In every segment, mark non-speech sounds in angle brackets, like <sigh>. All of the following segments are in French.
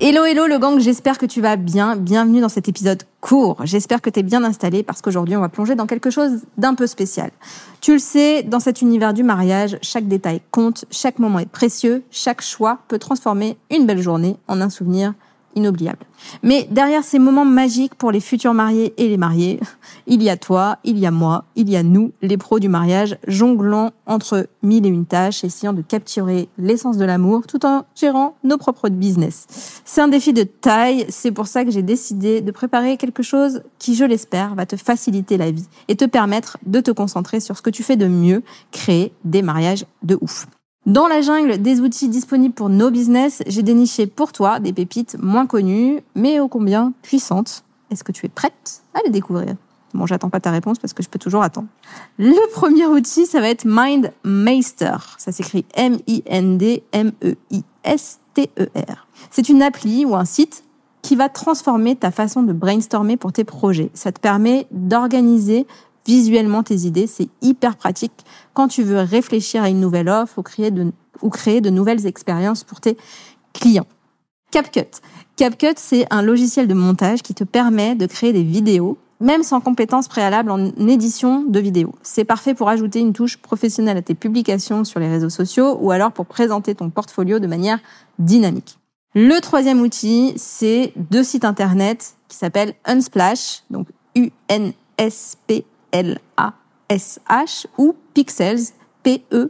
Hello hello le gang, j'espère que tu vas bien. Bienvenue dans cet épisode court. J'espère que tu es bien installé parce qu'aujourd'hui on va plonger dans quelque chose d'un peu spécial. Tu le sais, dans cet univers du mariage, chaque détail compte, chaque moment est précieux, chaque choix peut transformer une belle journée en un souvenir inoubliable. Mais derrière ces moments magiques pour les futurs mariés et les mariés, <laughs> il y a toi, il y a moi, il y a nous, les pros du mariage, jonglant entre mille et une tâches, essayant de capturer l'essence de l'amour tout en gérant nos propres business. C'est un défi de taille, c'est pour ça que j'ai décidé de préparer quelque chose qui, je l'espère, va te faciliter la vie et te permettre de te concentrer sur ce que tu fais de mieux, créer des mariages de ouf. Dans la jungle des outils disponibles pour nos business, j'ai déniché pour toi des pépites moins connues, mais ô combien puissantes. Est-ce que tu es prête à les découvrir? Bon, j'attends pas ta réponse parce que je peux toujours attendre. Le premier outil, ça va être MindMeister. Ça s'écrit M-I-N-D-M-E-I-S-T-E-R. C'est une appli ou un site qui va transformer ta façon de brainstormer pour tes projets. Ça te permet d'organiser visuellement tes idées. C'est hyper pratique quand tu veux réfléchir à une nouvelle offre ou créer de, nouvelles expériences pour tes clients. CapCut. CapCut, c'est un logiciel de montage qui te permet de créer des vidéos, même sans compétences préalables en édition de vidéos. C'est parfait pour ajouter une touche professionnelle à tes publications sur les réseaux sociaux ou alors pour présenter ton portfolio de manière dynamique. Le troisième outil, c'est deux sites internet qui s'appellent Unsplash, donc U-N-S-P L-A-S-H ou Pixels, P-E-X-E-L-S.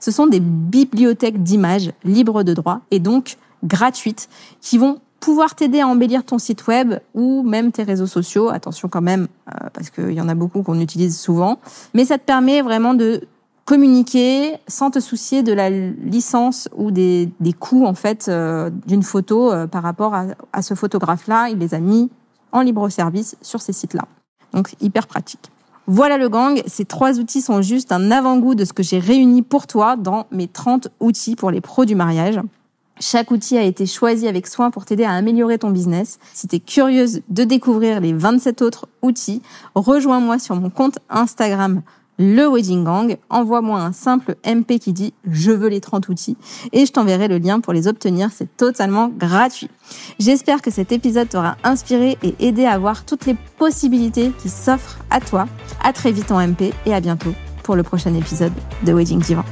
Ce sont des bibliothèques d'images libres de droit et donc gratuites qui vont pouvoir t'aider à embellir ton site web ou même tes réseaux sociaux. Attention quand même, euh, parce qu'il y en a beaucoup qu'on utilise souvent. Mais ça te permet vraiment de communiquer sans te soucier de la licence ou des, des coûts en fait euh, d'une photo euh, par rapport à, à ce photographe-là. Il les a mis en libre service sur ces sites-là. Donc hyper pratique. Voilà le gang, ces trois outils sont juste un avant-goût de ce que j'ai réuni pour toi dans mes 30 outils pour les pros du mariage. Chaque outil a été choisi avec soin pour t'aider à améliorer ton business. Si tu curieuse de découvrir les 27 autres outils, rejoins-moi sur mon compte Instagram le Wedding Gang, envoie-moi un simple MP qui dit je veux les 30 outils et je t'enverrai le lien pour les obtenir, c'est totalement gratuit. J'espère que cet épisode t'aura inspiré et aidé à voir toutes les possibilités qui s'offrent à toi. À très vite en MP et à bientôt pour le prochain épisode de Wedding Divan.